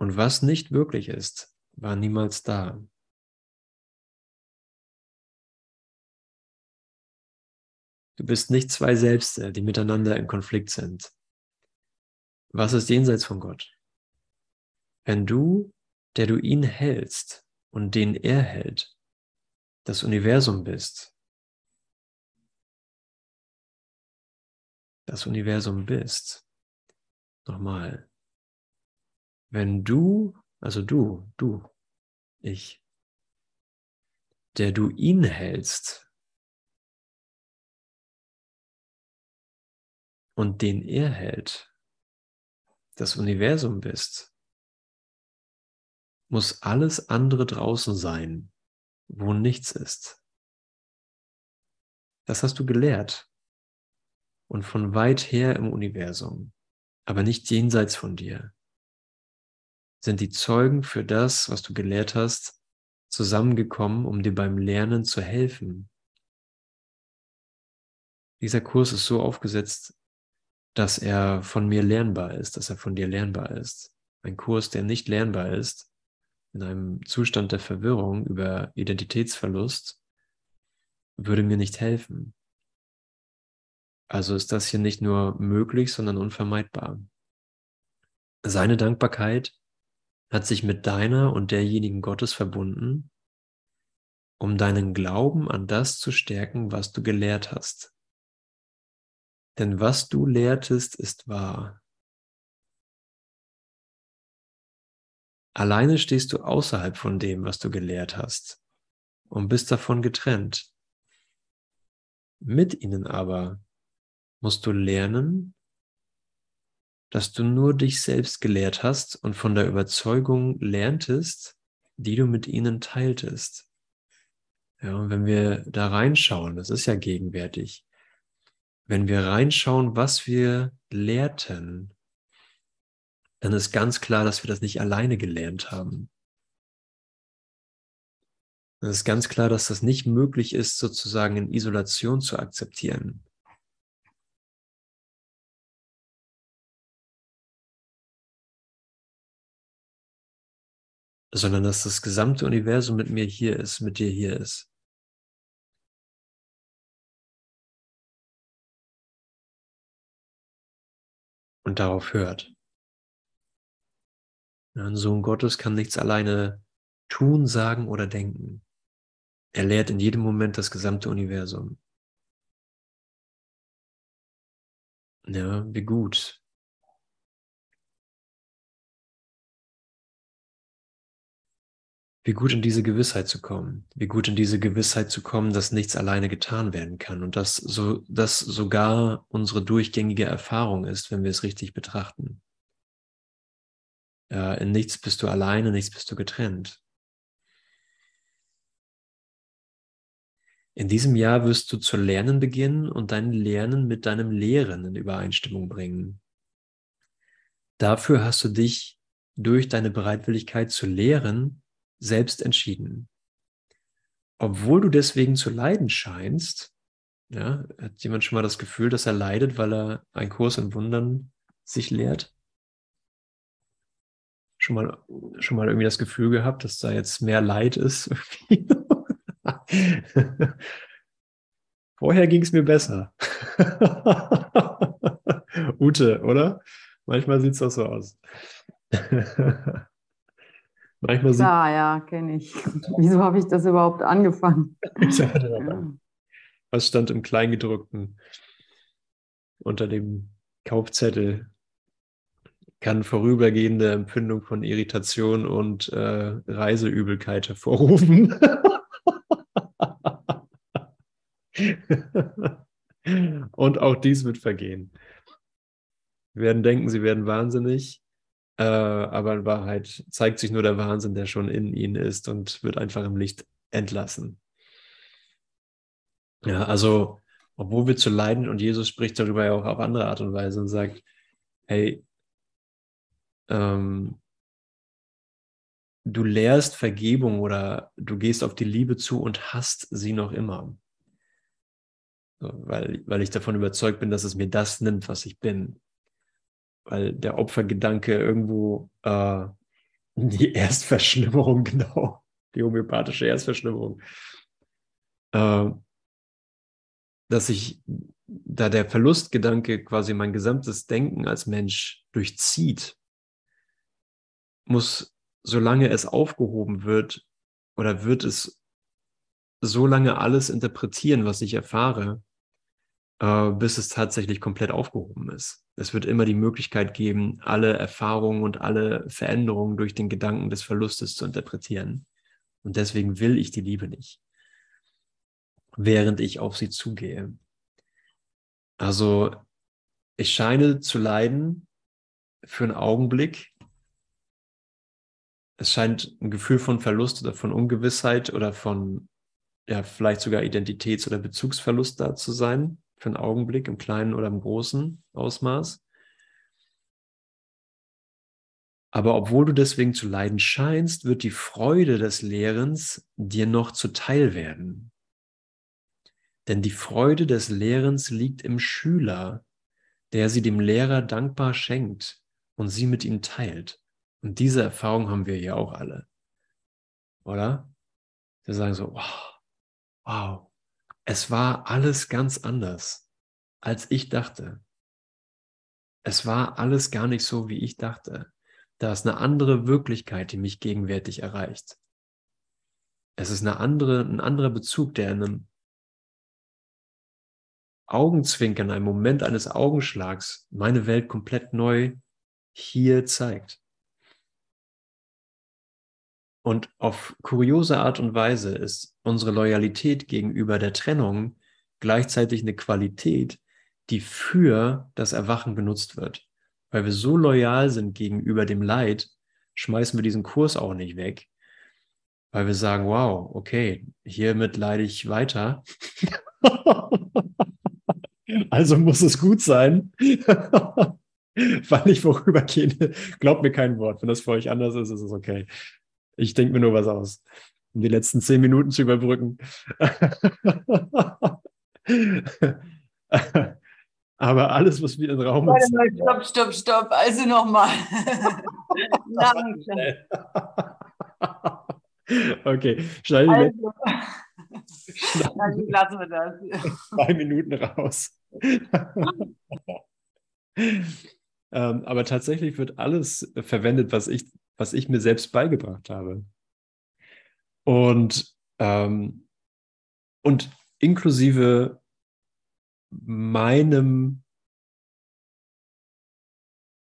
Und was nicht wirklich ist, war niemals da. Du bist nicht zwei Selbste, die miteinander in Konflikt sind. Was ist jenseits von Gott? Wenn du, der du ihn hältst und den er hält, das Universum bist, das Universum bist, nochmal, wenn du, also du, du, ich, der du ihn hältst und den er hält, das Universum bist, muss alles andere draußen sein, wo nichts ist. Das hast du gelehrt und von weit her im Universum, aber nicht jenseits von dir sind die Zeugen für das, was du gelehrt hast, zusammengekommen, um dir beim Lernen zu helfen. Dieser Kurs ist so aufgesetzt, dass er von mir lernbar ist, dass er von dir lernbar ist. Ein Kurs, der nicht lernbar ist, in einem Zustand der Verwirrung über Identitätsverlust, würde mir nicht helfen. Also ist das hier nicht nur möglich, sondern unvermeidbar. Seine Dankbarkeit hat sich mit deiner und derjenigen Gottes verbunden, um deinen Glauben an das zu stärken, was du gelehrt hast. Denn was du lehrtest, ist wahr. Alleine stehst du außerhalb von dem, was du gelehrt hast und bist davon getrennt. Mit ihnen aber musst du lernen, dass du nur dich selbst gelehrt hast und von der Überzeugung lerntest, die du mit ihnen teiltest. Ja, und wenn wir da reinschauen, das ist ja gegenwärtig, wenn wir reinschauen, was wir lehrten, dann ist ganz klar, dass wir das nicht alleine gelernt haben. Es ist ganz klar, dass das nicht möglich ist, sozusagen in Isolation zu akzeptieren. Sondern dass das gesamte Universum mit mir hier ist, mit dir hier ist. Und darauf hört. Ein Sohn Gottes kann nichts alleine tun, sagen oder denken. Er lehrt in jedem Moment das gesamte Universum. Ja, wie gut, Wie gut in diese Gewissheit zu kommen, wie gut in diese Gewissheit zu kommen, dass nichts alleine getan werden kann und dass so, dass sogar unsere durchgängige Erfahrung ist, wenn wir es richtig betrachten. Ja, in nichts bist du alleine, nichts bist du getrennt. In diesem Jahr wirst du zu lernen beginnen und dein Lernen mit deinem Lehren in Übereinstimmung bringen. Dafür hast du dich durch deine Bereitwilligkeit zu lehren selbst entschieden. Obwohl du deswegen zu leiden scheinst, ja, hat jemand schon mal das Gefühl, dass er leidet, weil er einen Kurs in Wundern sich lehrt? Schon mal, schon mal irgendwie das Gefühl gehabt, dass da jetzt mehr Leid ist? Vorher ging es mir besser. Ute, oder? Manchmal sieht es auch so aus.
Manchmal Klar, ja, kenne ich. Wieso habe ich das überhaupt angefangen?
Was stand im Kleingedruckten unter dem Kaufzettel? Kann vorübergehende Empfindung von Irritation und äh, Reiseübelkeit hervorrufen. und auch dies wird vergehen. Wir werden denken, sie werden wahnsinnig, äh, aber in Wahrheit zeigt sich nur der Wahnsinn, der schon in ihnen ist und wird einfach im Licht entlassen. Ja, also, obwohl wir zu leiden und Jesus spricht darüber ja auch auf andere Art und Weise und sagt, hey, ähm, du lehrst Vergebung oder du gehst auf die Liebe zu und hast sie noch immer. Weil, weil ich davon überzeugt bin, dass es mir das nimmt, was ich bin weil der Opfergedanke irgendwo äh, Die Erstverschlimmerung, genau. Die homöopathische Erstverschlimmerung. Äh, dass ich, da der Verlustgedanke quasi mein gesamtes Denken als Mensch durchzieht, muss, solange es aufgehoben wird, oder wird es so lange alles interpretieren, was ich erfahre, äh, bis es tatsächlich komplett aufgehoben ist. Es wird immer die Möglichkeit geben, alle Erfahrungen und alle Veränderungen durch den Gedanken des Verlustes zu interpretieren. Und deswegen will ich die Liebe nicht, während ich auf sie zugehe. Also ich scheine zu leiden für einen Augenblick. Es scheint ein Gefühl von Verlust oder von Ungewissheit oder von ja, vielleicht sogar Identitäts- oder Bezugsverlust da zu sein für einen Augenblick im kleinen oder im großen Ausmaß. Aber obwohl du deswegen zu leiden scheinst, wird die Freude des Lehrens dir noch zuteil werden. Denn die Freude des Lehrens liegt im Schüler, der sie dem Lehrer dankbar schenkt und sie mit ihm teilt. Und diese Erfahrung haben wir ja auch alle. Oder? Wir sagen so, wow, wow, es war alles ganz anders, als ich dachte. Es war alles gar nicht so, wie ich dachte. Da ist eine andere Wirklichkeit, die mich gegenwärtig erreicht. Es ist eine andere, ein anderer Bezug, der in einem Augenzwinkern, einem Moment eines Augenschlags meine Welt komplett neu hier zeigt. Und auf kuriose Art und Weise ist unsere Loyalität gegenüber der Trennung gleichzeitig eine Qualität, die für das Erwachen genutzt wird. Weil wir so loyal sind gegenüber dem Leid, schmeißen wir diesen Kurs auch nicht weg. Weil wir sagen, wow, okay, hiermit leide ich weiter. also muss es gut sein. Weil ich vorübergehe, glaubt mir kein Wort. Wenn das für euch anders ist, ist es okay. Ich denke mir nur was aus, um die letzten zehn Minuten zu überbrücken. Aber alles, was wir in den Raum
Warte mal, stopp, stopp, stopp. Also nochmal.
okay, schneide
also, Dann lassen wir das.
Zwei Minuten raus. ähm, aber tatsächlich wird alles verwendet, was ich was ich mir selbst beigebracht habe. Und, ähm, und inklusive meinem,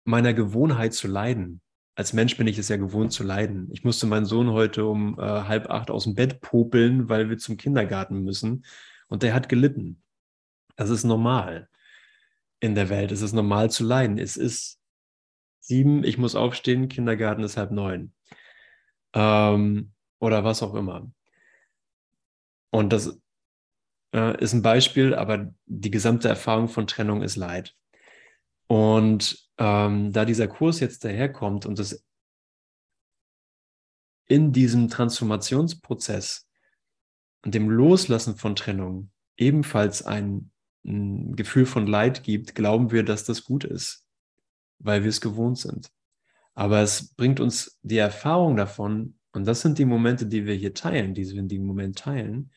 meiner Gewohnheit zu leiden. Als Mensch bin ich es ja gewohnt zu leiden. Ich musste meinen Sohn heute um äh, halb acht aus dem Bett popeln, weil wir zum Kindergarten müssen. Und der hat gelitten. Das ist normal in der Welt. Es ist normal zu leiden. Es ist sieben, ich muss aufstehen, Kindergarten ist halb neun. Ähm, oder was auch immer. Und das äh, ist ein Beispiel, aber die gesamte Erfahrung von Trennung ist Leid. Und ähm, da dieser Kurs jetzt daherkommt und es in diesem Transformationsprozess und dem Loslassen von Trennung ebenfalls ein, ein Gefühl von Leid gibt, glauben wir, dass das gut ist weil wir es gewohnt sind. Aber es bringt uns die Erfahrung davon, und das sind die Momente, die wir hier teilen, die wir in dem Moment teilen,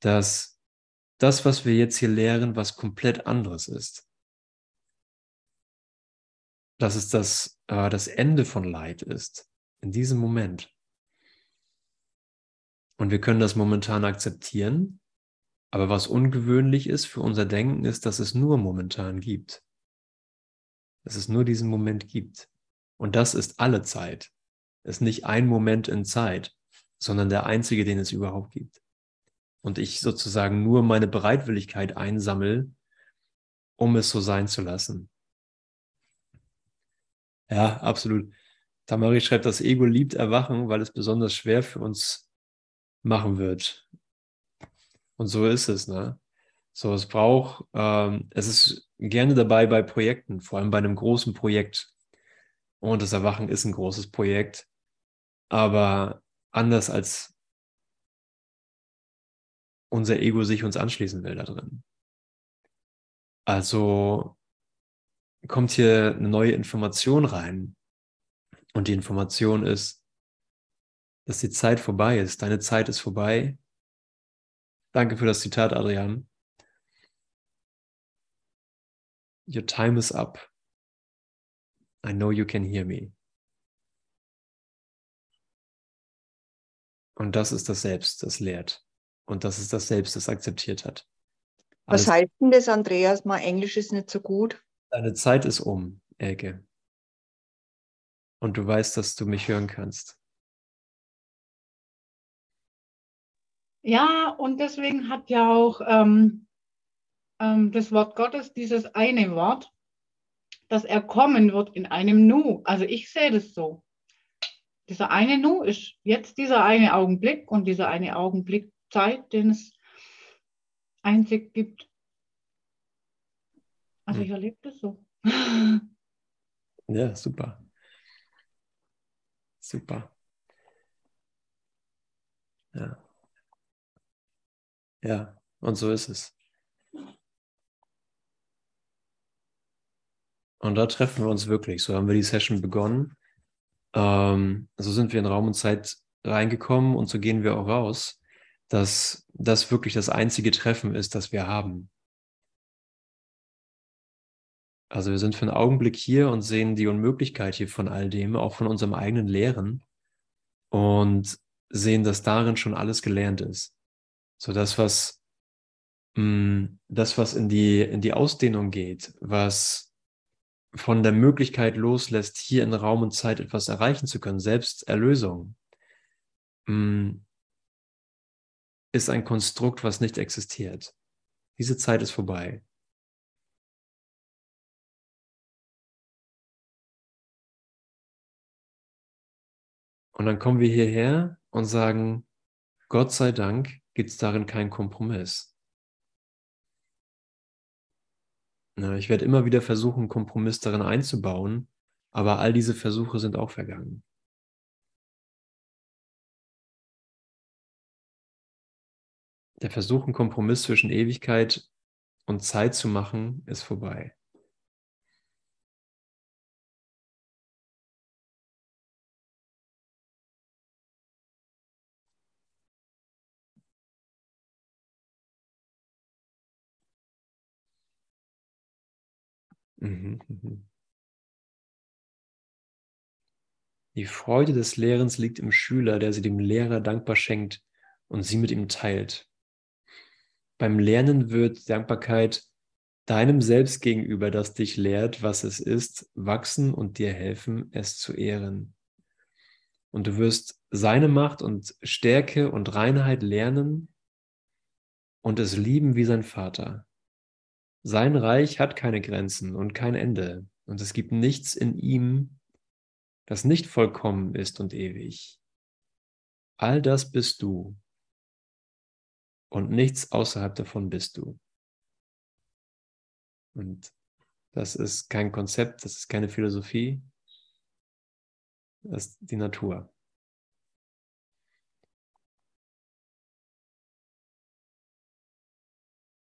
dass das, was wir jetzt hier lehren, was komplett anderes ist. Dass es das, äh, das Ende von Leid ist, in diesem Moment. Und wir können das momentan akzeptieren, aber was ungewöhnlich ist für unser Denken, ist, dass es nur momentan gibt dass es nur diesen Moment gibt. Und das ist alle Zeit. Es ist nicht ein Moment in Zeit, sondern der einzige, den es überhaupt gibt. Und ich sozusagen nur meine Bereitwilligkeit einsammel, um es so sein zu lassen. Ja, absolut. Tamari schreibt, das Ego liebt Erwachen, weil es besonders schwer für uns machen wird. Und so ist es, ne? So, es braucht, ähm, es ist gerne dabei bei Projekten, vor allem bei einem großen Projekt. Und das Erwachen ist ein großes Projekt, aber anders als unser Ego sich uns anschließen will da drin. Also kommt hier eine neue Information rein. Und die Information ist, dass die Zeit vorbei ist. Deine Zeit ist vorbei. Danke für das Zitat, Adrian. Your time is up. I know you can hear me. Und das ist das Selbst, das lehrt. Und das ist das Selbst, das akzeptiert hat.
Alles Was heißt denn das, Andreas? Mein Englisch ist nicht so gut.
Deine Zeit ist um, Elke. Und du weißt, dass du mich hören kannst.
Ja, und deswegen hat ja auch ähm, ähm, das Wort Gottes dieses eine Wort, dass er kommen wird in einem Nu. Also ich sehe das so. Dieser eine Nu ist jetzt dieser eine Augenblick und dieser eine Augenblick Zeit, den es einzig gibt. Also hm. ich erlebe das so.
Ja, super. Super. Ja. Ja, und so ist es. Und da treffen wir uns wirklich. So haben wir die Session begonnen. Ähm, so sind wir in Raum und Zeit reingekommen und so gehen wir auch raus, dass das wirklich das einzige Treffen ist, das wir haben. Also wir sind für einen Augenblick hier und sehen die Unmöglichkeit hier von all dem, auch von unserem eigenen Lehren und sehen, dass darin schon alles gelernt ist. So das, was, mh, mm, das, was in die, in die Ausdehnung geht, was von der Möglichkeit loslässt, hier in Raum und Zeit etwas erreichen zu können, selbst Erlösung, mm, ist ein Konstrukt, was nicht existiert. Diese Zeit ist vorbei. Und dann kommen wir hierher und sagen, Gott sei Dank gibt es darin keinen Kompromiss. Ich werde immer wieder versuchen, Kompromiss darin einzubauen, aber all diese Versuche sind auch vergangen. Der Versuch, einen Kompromiss zwischen Ewigkeit und Zeit zu machen, ist vorbei. Mhm, mhm. Die Freude des Lehrens liegt im Schüler, der sie dem Lehrer dankbar schenkt und sie mit ihm teilt. Beim Lernen wird Dankbarkeit deinem Selbst gegenüber, das dich lehrt, was es ist, wachsen und dir helfen, es zu ehren. Und du wirst seine Macht und Stärke und Reinheit lernen und es lieben wie sein Vater. Sein Reich hat keine Grenzen und kein Ende. Und es gibt nichts in ihm, das nicht vollkommen ist und ewig. All das bist du. Und nichts außerhalb davon bist du. Und das ist kein Konzept, das ist keine Philosophie. Das ist die Natur.